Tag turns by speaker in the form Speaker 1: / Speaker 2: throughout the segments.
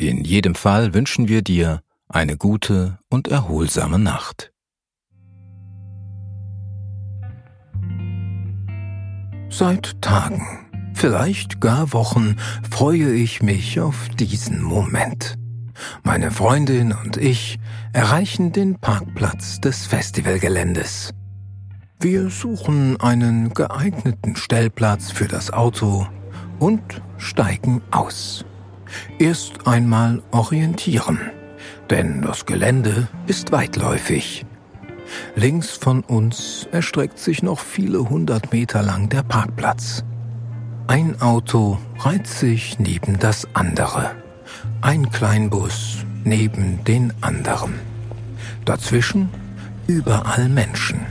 Speaker 1: In jedem Fall wünschen wir dir eine gute und erholsame Nacht. Seit Tagen, vielleicht gar Wochen, freue ich mich auf diesen Moment. Meine Freundin und ich erreichen den Parkplatz des Festivalgeländes. Wir suchen einen geeigneten Stellplatz für das Auto und steigen aus. Erst einmal orientieren, denn das Gelände ist weitläufig. Links von uns erstreckt sich noch viele hundert Meter lang der Parkplatz. Ein Auto reiht sich neben das andere. Ein Kleinbus neben den anderen. Dazwischen überall Menschen.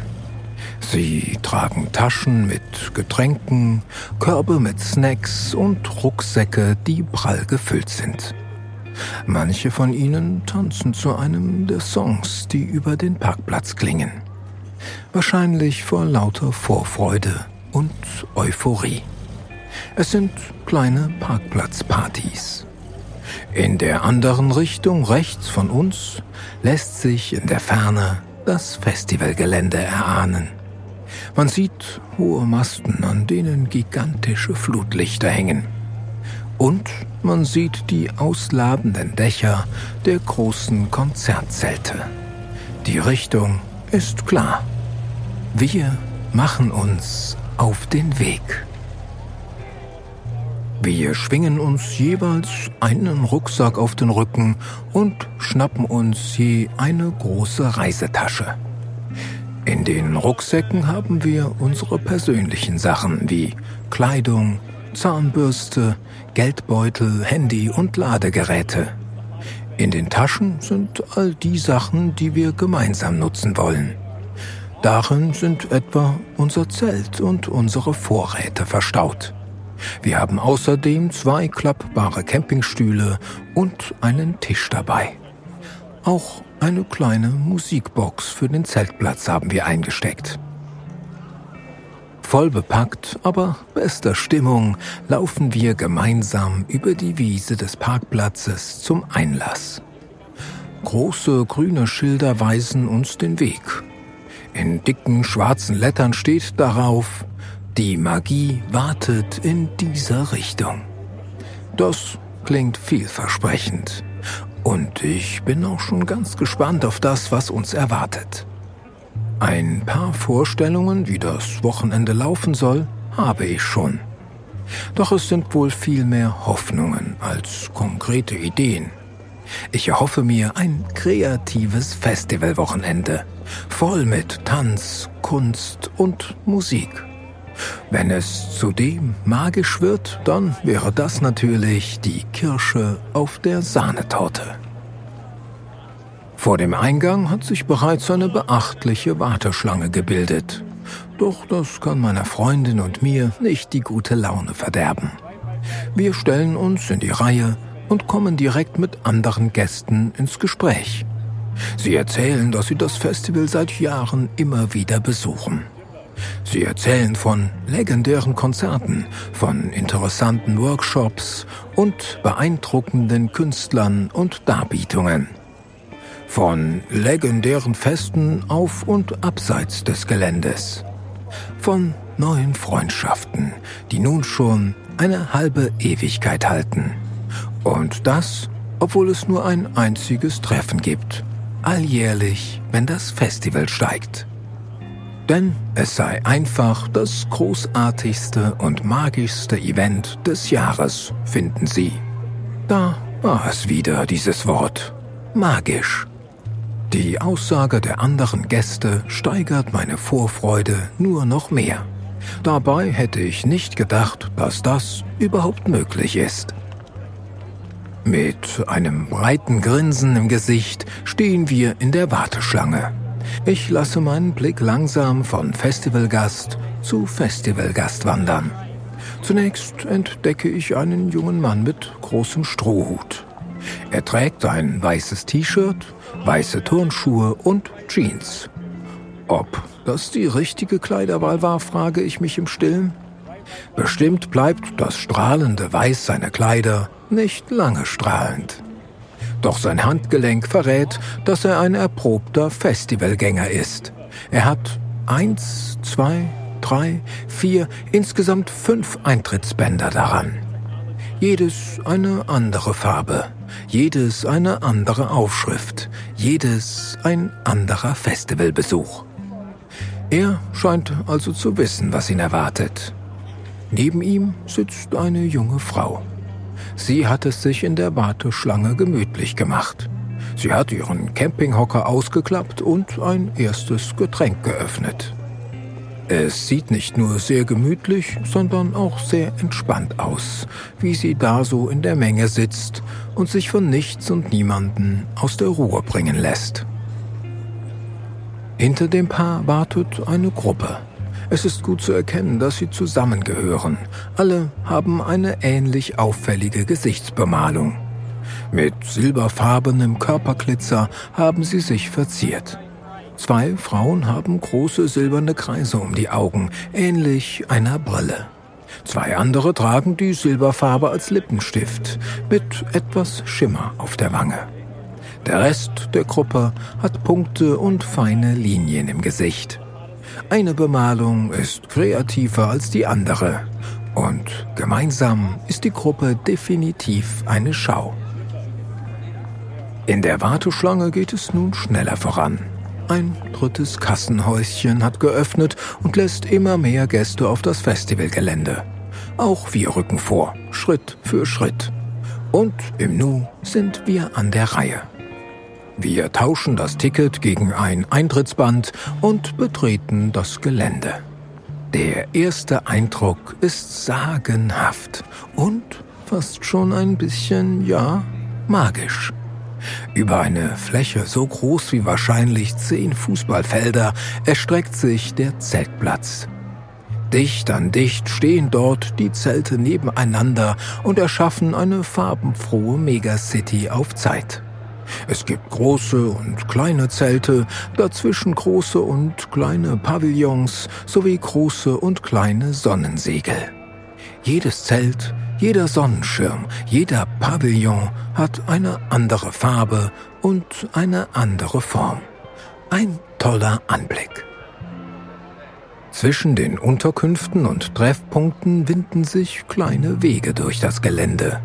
Speaker 1: Sie tragen Taschen mit Getränken, Körbe mit Snacks und Rucksäcke, die prall gefüllt sind. Manche von ihnen tanzen zu einem der Songs, die über den Parkplatz klingen. Wahrscheinlich vor lauter Vorfreude und Euphorie. Es sind kleine Parkplatzpartys. In der anderen Richtung rechts von uns lässt sich in der Ferne das Festivalgelände erahnen. Man sieht hohe Masten, an denen gigantische Flutlichter hängen. Und man sieht die ausladenden Dächer der großen Konzertzelte. Die Richtung ist klar. Wir machen uns auf den Weg. Wir schwingen uns jeweils einen Rucksack auf den Rücken und schnappen uns je eine große Reisetasche. In den Rucksäcken haben wir unsere persönlichen Sachen wie Kleidung, Zahnbürste, Geldbeutel, Handy und Ladegeräte. In den Taschen sind all die Sachen, die wir gemeinsam nutzen wollen. Darin sind etwa unser Zelt und unsere Vorräte verstaut. Wir haben außerdem zwei klappbare Campingstühle und einen Tisch dabei. Auch eine kleine Musikbox für den Zeltplatz haben wir eingesteckt. Voll bepackt, aber bester Stimmung laufen wir gemeinsam über die Wiese des Parkplatzes zum Einlass. Große grüne Schilder weisen uns den Weg. In dicken schwarzen Lettern steht darauf, die Magie wartet in dieser Richtung. Das klingt vielversprechend. Und ich bin auch schon ganz gespannt auf das, was uns erwartet. Ein paar Vorstellungen, wie das Wochenende laufen soll, habe ich schon. Doch es sind wohl viel mehr Hoffnungen als konkrete Ideen. Ich erhoffe mir ein kreatives Festivalwochenende, voll mit Tanz, Kunst und Musik. Wenn es zudem magisch wird, dann wäre das natürlich die Kirsche auf der Sahnetorte. Vor dem Eingang hat sich bereits eine beachtliche Warteschlange gebildet. Doch das kann meiner Freundin und mir nicht die gute Laune verderben. Wir stellen uns in die Reihe und kommen direkt mit anderen Gästen ins Gespräch. Sie erzählen, dass sie das Festival seit Jahren immer wieder besuchen. Sie erzählen von legendären Konzerten, von interessanten Workshops und beeindruckenden Künstlern und Darbietungen. Von legendären Festen auf und abseits des Geländes. Von neuen Freundschaften, die nun schon eine halbe Ewigkeit halten. Und das, obwohl es nur ein einziges Treffen gibt. Alljährlich, wenn das Festival steigt. Denn es sei einfach das großartigste und magischste Event des Jahres, finden sie. Da war es wieder dieses Wort. Magisch. Die Aussage der anderen Gäste steigert meine Vorfreude nur noch mehr. Dabei hätte ich nicht gedacht, dass das überhaupt möglich ist. Mit einem breiten Grinsen im Gesicht stehen wir in der Warteschlange. Ich lasse meinen Blick langsam von Festivalgast zu Festivalgast wandern. Zunächst entdecke ich einen jungen Mann mit großem Strohhut. Er trägt ein weißes T-Shirt, weiße Turnschuhe und Jeans. Ob das die richtige Kleiderwahl war, frage ich mich im Stillen. Bestimmt bleibt das strahlende Weiß seiner Kleider nicht lange strahlend. Doch sein Handgelenk verrät, dass er ein erprobter Festivalgänger ist. Er hat eins, zwei, drei, vier, insgesamt fünf Eintrittsbänder daran. Jedes eine andere Farbe, jedes eine andere Aufschrift, jedes ein anderer Festivalbesuch. Er scheint also zu wissen, was ihn erwartet. Neben ihm sitzt eine junge Frau. Sie hat es sich in der Warteschlange gemütlich gemacht. Sie hat ihren Campinghocker ausgeklappt und ein erstes Getränk geöffnet. Es sieht nicht nur sehr gemütlich, sondern auch sehr entspannt aus, wie sie da so in der Menge sitzt und sich von nichts und niemanden aus der Ruhe bringen lässt. Hinter dem Paar wartet eine Gruppe. Es ist gut zu erkennen, dass sie zusammengehören. Alle haben eine ähnlich auffällige Gesichtsbemalung. Mit silberfarbenem Körperglitzer haben sie sich verziert. Zwei Frauen haben große silberne Kreise um die Augen, ähnlich einer Brille. Zwei andere tragen die Silberfarbe als Lippenstift mit etwas Schimmer auf der Wange. Der Rest der Gruppe hat Punkte und feine Linien im Gesicht. Eine Bemalung ist kreativer als die andere und gemeinsam ist die Gruppe definitiv eine Schau. In der Warteschlange geht es nun schneller voran. Ein drittes Kassenhäuschen hat geöffnet und lässt immer mehr Gäste auf das Festivalgelände. Auch wir rücken vor, Schritt für Schritt. Und im Nu sind wir an der Reihe. Wir tauschen das Ticket gegen ein Eintrittsband und betreten das Gelände. Der erste Eindruck ist sagenhaft und fast schon ein bisschen, ja, magisch. Über eine Fläche so groß wie wahrscheinlich zehn Fußballfelder erstreckt sich der Zeltplatz. Dicht an dicht stehen dort die Zelte nebeneinander und erschaffen eine farbenfrohe Megacity auf Zeit. Es gibt große und kleine Zelte, dazwischen große und kleine Pavillons sowie große und kleine Sonnensegel. Jedes Zelt jeder Sonnenschirm, jeder Pavillon hat eine andere Farbe und eine andere Form. Ein toller Anblick. Zwischen den Unterkünften und Treffpunkten winden sich kleine Wege durch das Gelände.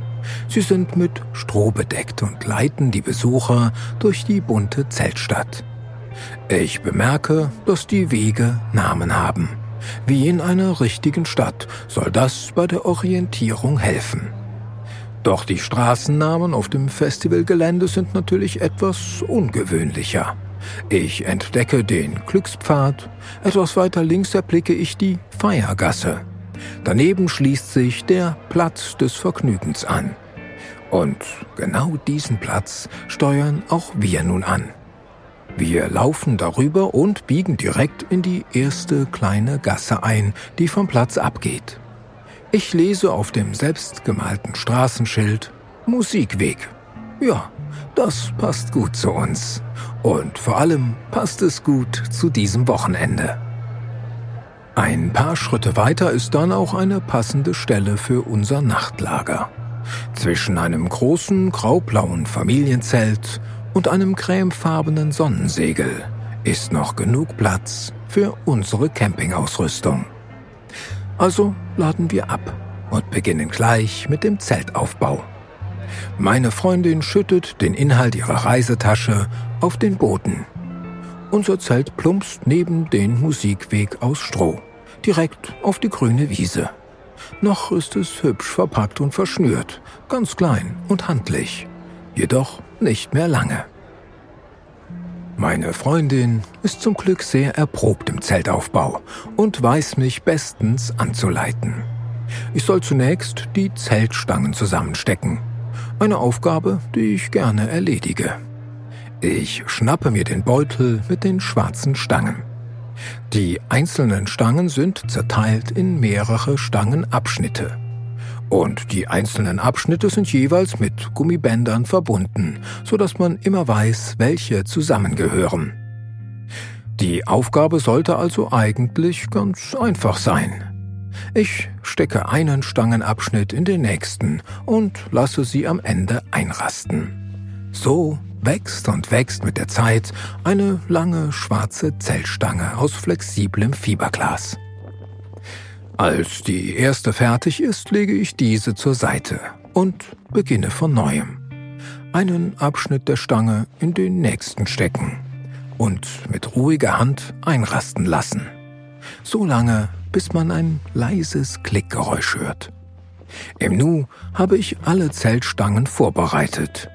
Speaker 1: Sie sind mit Stroh bedeckt und leiten die Besucher durch die bunte Zeltstadt. Ich bemerke, dass die Wege Namen haben. Wie in einer richtigen Stadt soll das bei der Orientierung helfen. Doch die Straßennamen auf dem Festivalgelände sind natürlich etwas ungewöhnlicher. Ich entdecke den Glückspfad, etwas weiter links erblicke ich die Feiergasse. Daneben schließt sich der Platz des Vergnügens an. Und genau diesen Platz steuern auch wir nun an. Wir laufen darüber und biegen direkt in die erste kleine Gasse ein, die vom Platz abgeht. Ich lese auf dem selbstgemalten Straßenschild Musikweg. Ja, das passt gut zu uns. Und vor allem passt es gut zu diesem Wochenende. Ein paar Schritte weiter ist dann auch eine passende Stelle für unser Nachtlager. Zwischen einem großen graublauen Familienzelt und einem cremefarbenen Sonnensegel ist noch genug Platz für unsere Campingausrüstung. Also laden wir ab und beginnen gleich mit dem Zeltaufbau. Meine Freundin schüttet den Inhalt ihrer Reisetasche auf den Boden. Unser Zelt plumpst neben den Musikweg aus Stroh, direkt auf die grüne Wiese. Noch ist es hübsch verpackt und verschnürt, ganz klein und handlich. Jedoch nicht mehr lange. Meine Freundin ist zum Glück sehr erprobt im Zeltaufbau und weiß mich bestens anzuleiten. Ich soll zunächst die Zeltstangen zusammenstecken. Eine Aufgabe, die ich gerne erledige. Ich schnappe mir den Beutel mit den schwarzen Stangen. Die einzelnen Stangen sind zerteilt in mehrere Stangenabschnitte. Und die einzelnen Abschnitte sind jeweils mit Gummibändern verbunden, so dass man immer weiß, welche zusammengehören. Die Aufgabe sollte also eigentlich ganz einfach sein. Ich stecke einen Stangenabschnitt in den nächsten und lasse sie am Ende einrasten. So wächst und wächst mit der Zeit eine lange schwarze Zellstange aus flexiblem Fiberglas. Als die erste fertig ist, lege ich diese zur Seite und beginne von neuem. Einen Abschnitt der Stange in den nächsten stecken und mit ruhiger Hand einrasten lassen. So lange, bis man ein leises Klickgeräusch hört. Im Nu habe ich alle Zeltstangen vorbereitet.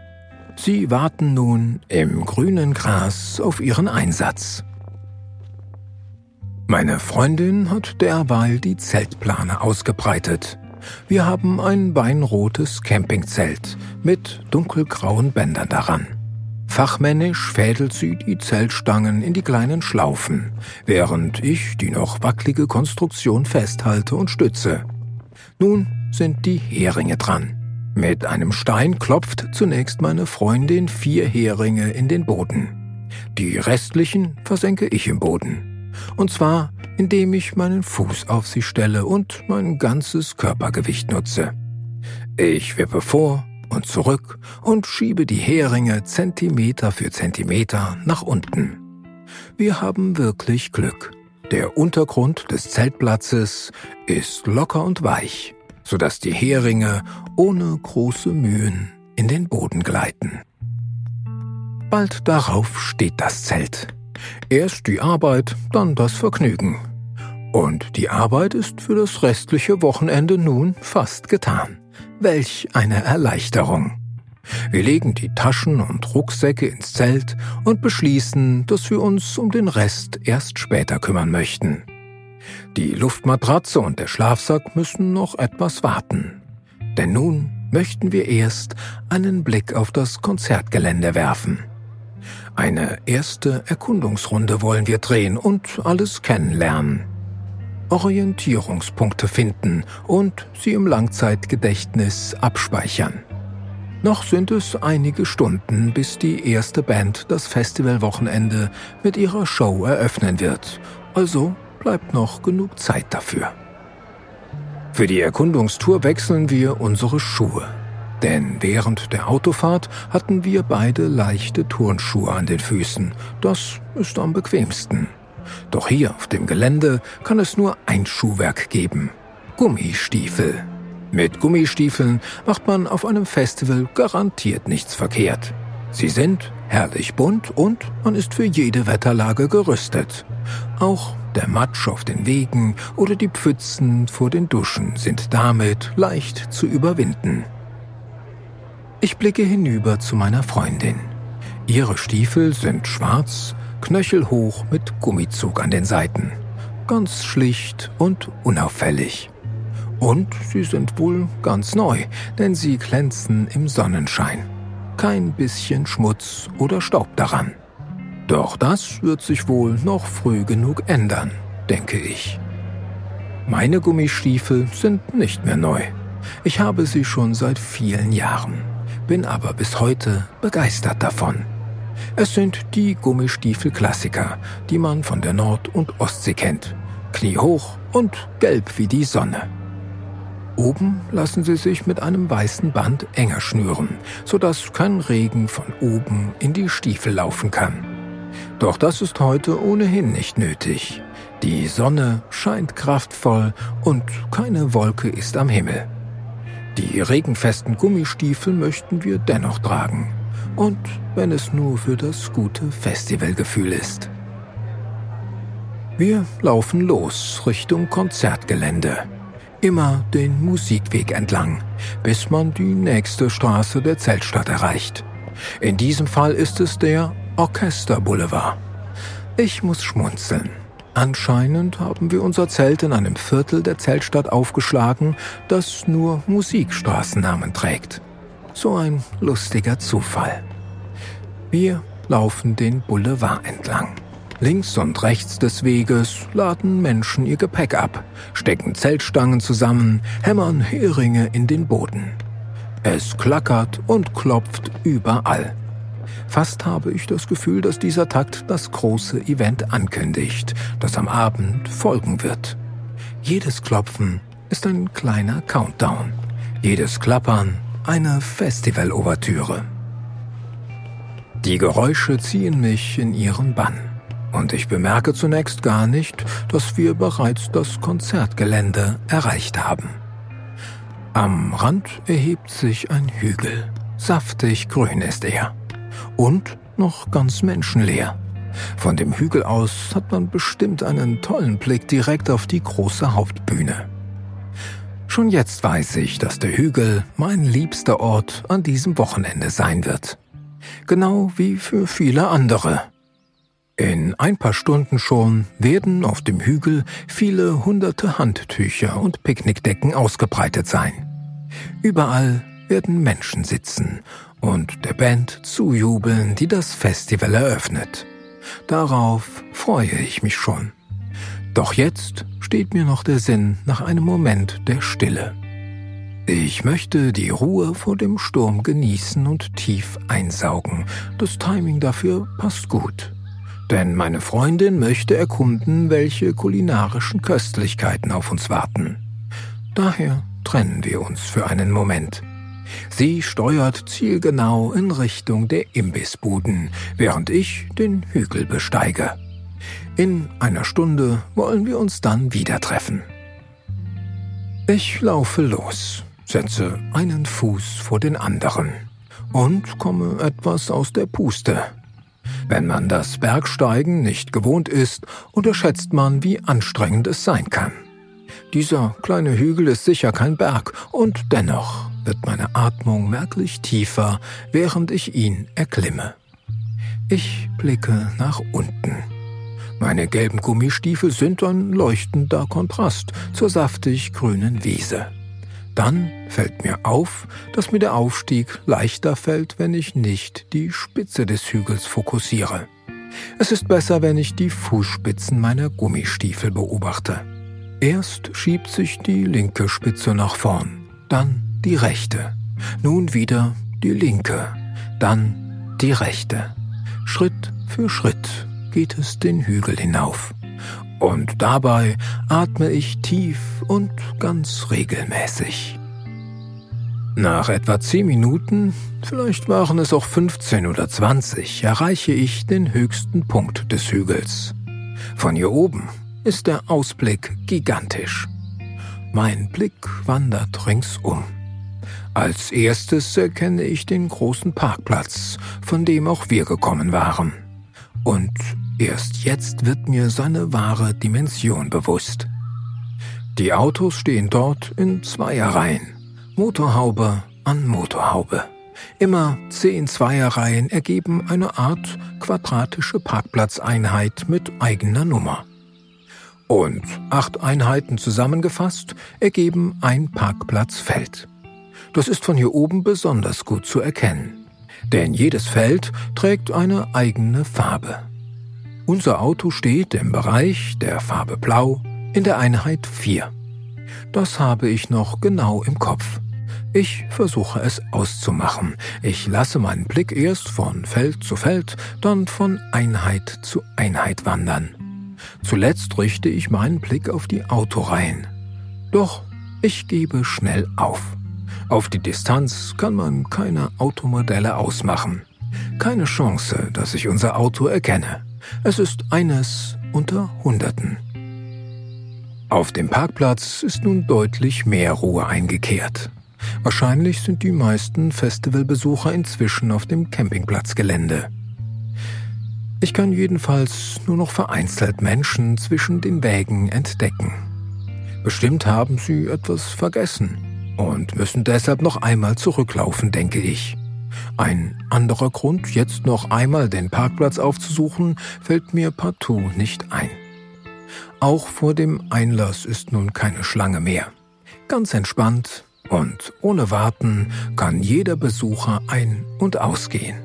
Speaker 1: Sie warten nun im grünen Gras auf ihren Einsatz. Meine Freundin hat derweil die Zeltplane ausgebreitet. Wir haben ein weinrotes Campingzelt mit dunkelgrauen Bändern daran. Fachmännisch fädelt sie die Zeltstangen in die kleinen Schlaufen, während ich die noch wackelige Konstruktion festhalte und stütze. Nun sind die Heringe dran. Mit einem Stein klopft zunächst meine Freundin vier Heringe in den Boden. Die restlichen versenke ich im Boden. Und zwar, indem ich meinen Fuß auf sie stelle und mein ganzes Körpergewicht nutze. Ich wippe vor und zurück und schiebe die Heringe Zentimeter für Zentimeter nach unten. Wir haben wirklich Glück. Der Untergrund des Zeltplatzes ist locker und weich, sodass die Heringe ohne große Mühen in den Boden gleiten. Bald darauf steht das Zelt. Erst die Arbeit, dann das Vergnügen. Und die Arbeit ist für das restliche Wochenende nun fast getan. Welch eine Erleichterung. Wir legen die Taschen und Rucksäcke ins Zelt und beschließen, dass wir uns um den Rest erst später kümmern möchten. Die Luftmatratze und der Schlafsack müssen noch etwas warten. Denn nun möchten wir erst einen Blick auf das Konzertgelände werfen. Eine erste Erkundungsrunde wollen wir drehen und alles kennenlernen. Orientierungspunkte finden und sie im Langzeitgedächtnis abspeichern. Noch sind es einige Stunden, bis die erste Band das Festivalwochenende mit ihrer Show eröffnen wird, also bleibt noch genug Zeit dafür. Für die Erkundungstour wechseln wir unsere Schuhe. Denn während der Autofahrt hatten wir beide leichte Turnschuhe an den Füßen. Das ist am bequemsten. Doch hier auf dem Gelände kann es nur ein Schuhwerk geben. Gummistiefel. Mit Gummistiefeln macht man auf einem Festival garantiert nichts verkehrt. Sie sind herrlich bunt und man ist für jede Wetterlage gerüstet. Auch der Matsch auf den Wegen oder die Pfützen vor den Duschen sind damit leicht zu überwinden. Ich blicke hinüber zu meiner Freundin. Ihre Stiefel sind schwarz knöchelhoch mit Gummizug an den Seiten. Ganz schlicht und unauffällig. Und sie sind wohl ganz neu, denn sie glänzen im Sonnenschein. Kein bisschen Schmutz oder Staub daran. Doch das wird sich wohl noch früh genug ändern, denke ich. Meine Gummistiefel sind nicht mehr neu. Ich habe sie schon seit vielen Jahren, bin aber bis heute begeistert davon. Es sind die Gummistiefel-Klassiker, die man von der Nord- und Ostsee kennt. Kniehoch und gelb wie die Sonne. Oben lassen sie sich mit einem weißen Band enger schnüren, sodass kein Regen von oben in die Stiefel laufen kann. Doch das ist heute ohnehin nicht nötig. Die Sonne scheint kraftvoll und keine Wolke ist am Himmel. Die regenfesten Gummistiefel möchten wir dennoch tragen und wenn es nur für das gute Festivalgefühl ist. Wir laufen los Richtung Konzertgelände. Immer den Musikweg entlang, bis man die nächste Straße der Zeltstadt erreicht. In diesem Fall ist es der Orchesterboulevard. Ich muss schmunzeln. Anscheinend haben wir unser Zelt in einem Viertel der Zeltstadt aufgeschlagen, das nur Musikstraßennamen trägt. So ein lustiger Zufall. Wir laufen den Boulevard entlang. Links und rechts des Weges laden Menschen ihr Gepäck ab, stecken Zeltstangen zusammen, hämmern Heringe in den Boden. Es klackert und klopft überall. Fast habe ich das Gefühl, dass dieser Takt das große Event ankündigt, das am Abend folgen wird. Jedes Klopfen ist ein kleiner Countdown, jedes Klappern eine Festival-Ouvertüre. Die Geräusche ziehen mich in ihren Bann. Und ich bemerke zunächst gar nicht, dass wir bereits das Konzertgelände erreicht haben. Am Rand erhebt sich ein Hügel. Saftig grün ist er. Und noch ganz menschenleer. Von dem Hügel aus hat man bestimmt einen tollen Blick direkt auf die große Hauptbühne. Schon jetzt weiß ich, dass der Hügel mein liebster Ort an diesem Wochenende sein wird genau wie für viele andere. In ein paar Stunden schon werden auf dem Hügel viele hunderte Handtücher und Picknickdecken ausgebreitet sein. Überall werden Menschen sitzen und der Band zujubeln, die das Festival eröffnet. Darauf freue ich mich schon. Doch jetzt steht mir noch der Sinn nach einem Moment der Stille. Ich möchte die Ruhe vor dem Sturm genießen und tief einsaugen. Das Timing dafür passt gut. Denn meine Freundin möchte erkunden, welche kulinarischen Köstlichkeiten auf uns warten. Daher trennen wir uns für einen Moment. Sie steuert zielgenau in Richtung der Imbissbuden, während ich den Hügel besteige. In einer Stunde wollen wir uns dann wieder treffen. Ich laufe los setze einen Fuß vor den anderen und komme etwas aus der Puste. Wenn man das Bergsteigen nicht gewohnt ist, unterschätzt man, wie anstrengend es sein kann. Dieser kleine Hügel ist sicher kein Berg, und dennoch wird meine Atmung merklich tiefer, während ich ihn erklimme. Ich blicke nach unten. Meine gelben Gummistiefel sind ein leuchtender Kontrast zur saftig grünen Wiese. Dann fällt mir auf, dass mir der Aufstieg leichter fällt, wenn ich nicht die Spitze des Hügels fokussiere. Es ist besser, wenn ich die Fußspitzen meiner Gummistiefel beobachte. Erst schiebt sich die linke Spitze nach vorn, dann die rechte, nun wieder die linke, dann die rechte. Schritt für Schritt geht es den Hügel hinauf. Und dabei atme ich tief und ganz regelmäßig. Nach etwa zehn Minuten, vielleicht waren es auch 15 oder 20, erreiche ich den höchsten Punkt des Hügels. Von hier oben ist der Ausblick gigantisch. Mein Blick wandert ringsum. Als erstes erkenne ich den großen Parkplatz, von dem auch wir gekommen waren. Und Erst jetzt wird mir seine wahre Dimension bewusst. Die Autos stehen dort in Zweierreihen, Motorhaube an Motorhaube. Immer zehn Zweierreihen ergeben eine Art quadratische Parkplatzeinheit mit eigener Nummer. Und acht Einheiten zusammengefasst ergeben ein Parkplatzfeld. Das ist von hier oben besonders gut zu erkennen, denn jedes Feld trägt eine eigene Farbe. Unser Auto steht im Bereich der Farbe Blau in der Einheit 4. Das habe ich noch genau im Kopf. Ich versuche es auszumachen. Ich lasse meinen Blick erst von Feld zu Feld, dann von Einheit zu Einheit wandern. Zuletzt richte ich meinen Blick auf die Autoreihen. Doch ich gebe schnell auf. Auf die Distanz kann man keine Automodelle ausmachen. Keine Chance, dass ich unser Auto erkenne. Es ist eines unter Hunderten. Auf dem Parkplatz ist nun deutlich mehr Ruhe eingekehrt. Wahrscheinlich sind die meisten Festivalbesucher inzwischen auf dem Campingplatzgelände. Ich kann jedenfalls nur noch vereinzelt Menschen zwischen den Wägen entdecken. Bestimmt haben sie etwas vergessen und müssen deshalb noch einmal zurücklaufen, denke ich. Ein anderer Grund, jetzt noch einmal den Parkplatz aufzusuchen, fällt mir partout nicht ein. Auch vor dem Einlass ist nun keine Schlange mehr. Ganz entspannt und ohne Warten kann jeder Besucher ein- und ausgehen.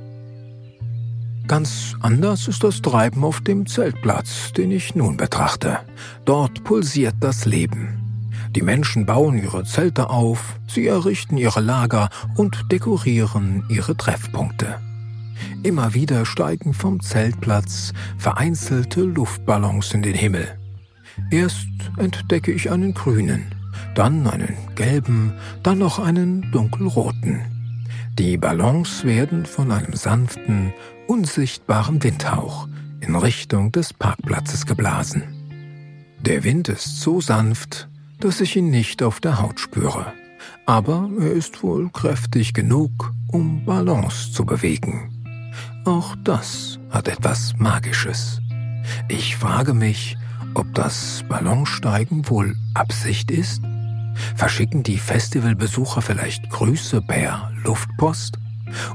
Speaker 1: Ganz anders ist das Treiben auf dem Zeltplatz, den ich nun betrachte. Dort pulsiert das Leben. Die Menschen bauen ihre Zelte auf, sie errichten ihre Lager und dekorieren ihre Treffpunkte. Immer wieder steigen vom Zeltplatz vereinzelte Luftballons in den Himmel. Erst entdecke ich einen grünen, dann einen gelben, dann noch einen dunkelroten. Die Ballons werden von einem sanften, unsichtbaren Windhauch in Richtung des Parkplatzes geblasen. Der Wind ist so sanft, dass ich ihn nicht auf der Haut spüre, aber er ist wohl kräftig genug, um Ballons zu bewegen. Auch das hat etwas Magisches. Ich frage mich, ob das Ballonsteigen wohl Absicht ist? Verschicken die Festivalbesucher vielleicht Grüße per Luftpost?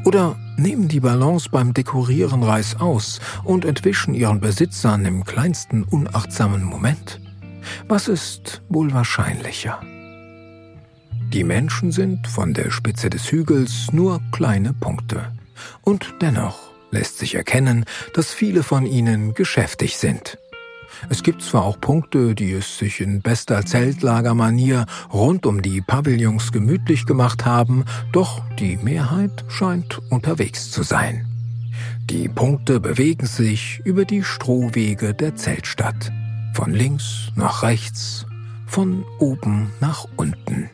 Speaker 1: Oder nehmen die Ballons beim Dekorieren Reis aus und entwischen ihren Besitzern im kleinsten unachtsamen Moment? Was ist wohl wahrscheinlicher? Die Menschen sind von der Spitze des Hügels nur kleine Punkte. Und dennoch lässt sich erkennen, dass viele von ihnen geschäftig sind. Es gibt zwar auch Punkte, die es sich in bester Zeltlagermanier rund um die Pavillons gemütlich gemacht haben, doch die Mehrheit scheint unterwegs zu sein. Die Punkte bewegen sich über die Strohwege der Zeltstadt, von links nach rechts, von oben nach unten.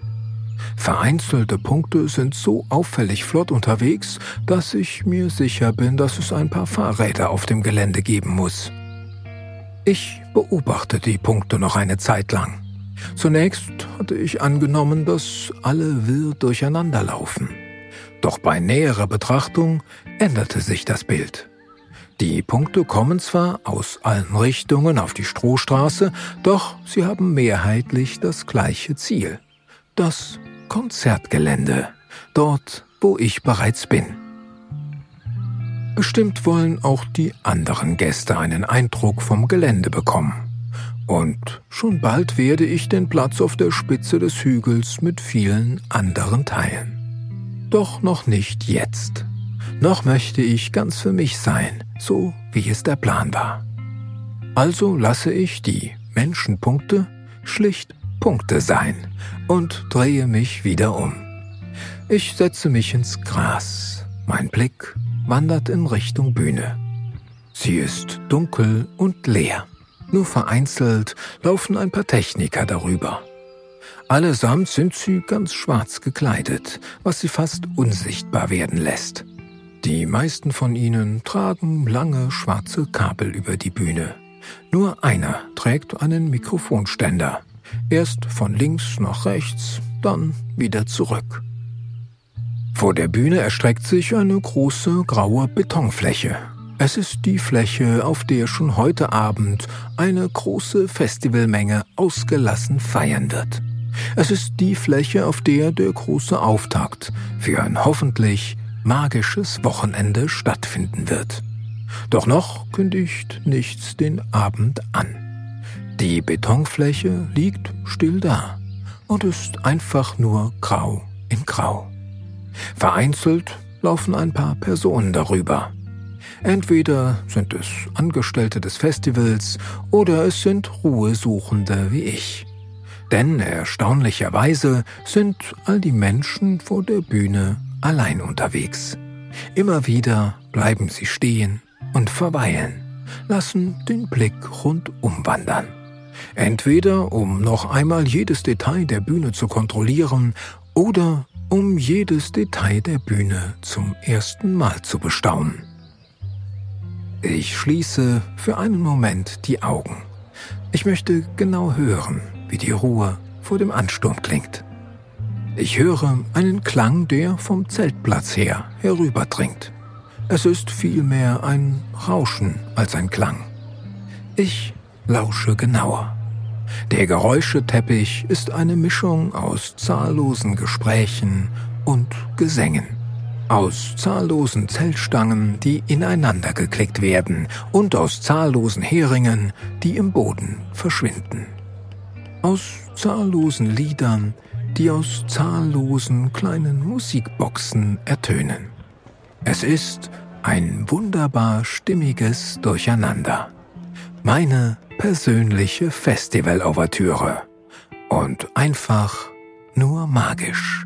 Speaker 1: Vereinzelte Punkte sind so auffällig flott unterwegs, dass ich mir sicher bin, dass es ein paar Fahrräder auf dem Gelände geben muss. Ich beobachte die Punkte noch eine Zeit lang. Zunächst hatte ich angenommen, dass alle wirr durcheinander laufen. Doch bei näherer Betrachtung änderte sich das Bild. Die Punkte kommen zwar aus allen Richtungen auf die Strohstraße, doch sie haben mehrheitlich das gleiche Ziel. Das Konzertgelände, dort, wo ich bereits bin. Bestimmt wollen auch die anderen Gäste einen Eindruck vom Gelände bekommen. Und schon bald werde ich den Platz auf der Spitze des Hügels mit vielen anderen teilen. Doch noch nicht jetzt. Noch möchte ich ganz für mich sein, so wie es der Plan war. Also lasse ich die Menschenpunkte schlicht Punkte sein und drehe mich wieder um. Ich setze mich ins Gras. Mein Blick wandert in Richtung Bühne. Sie ist dunkel und leer. Nur vereinzelt laufen ein paar Techniker darüber. Allesamt sind sie ganz schwarz gekleidet, was sie fast unsichtbar werden lässt. Die meisten von ihnen tragen lange schwarze Kabel über die Bühne. Nur einer trägt einen Mikrofonständer. Erst von links nach rechts, dann wieder zurück. Vor der Bühne erstreckt sich eine große graue Betonfläche. Es ist die Fläche, auf der schon heute Abend eine große Festivalmenge ausgelassen feiern wird. Es ist die Fläche, auf der der große Auftakt für ein hoffentlich magisches Wochenende stattfinden wird. Doch noch kündigt nichts den Abend an. Die Betonfläche liegt still da und ist einfach nur grau in grau. Vereinzelt laufen ein paar Personen darüber. Entweder sind es Angestellte des Festivals oder es sind Ruhesuchende wie ich. Denn erstaunlicherweise sind all die Menschen vor der Bühne allein unterwegs. Immer wieder bleiben sie stehen und verweilen, lassen den Blick rundum wandern. Entweder um noch einmal jedes Detail der Bühne zu kontrollieren oder um jedes Detail der Bühne zum ersten Mal zu bestaunen. Ich schließe für einen Moment die Augen. Ich möchte genau hören, wie die Ruhe vor dem Ansturm klingt. Ich höre einen Klang, der vom Zeltplatz her herüberdringt. Es ist vielmehr ein Rauschen als ein Klang. Ich lausche genauer. Der Geräuscheteppich ist eine Mischung aus zahllosen Gesprächen und Gesängen. Aus zahllosen Zeltstangen, die ineinander geklickt werden und aus zahllosen Heringen, die im Boden verschwinden. Aus zahllosen Liedern, die aus zahllosen kleinen Musikboxen ertönen. Es ist ein wunderbar stimmiges Durcheinander. Meine persönliche Festival-Ouvertüre. Und einfach nur magisch.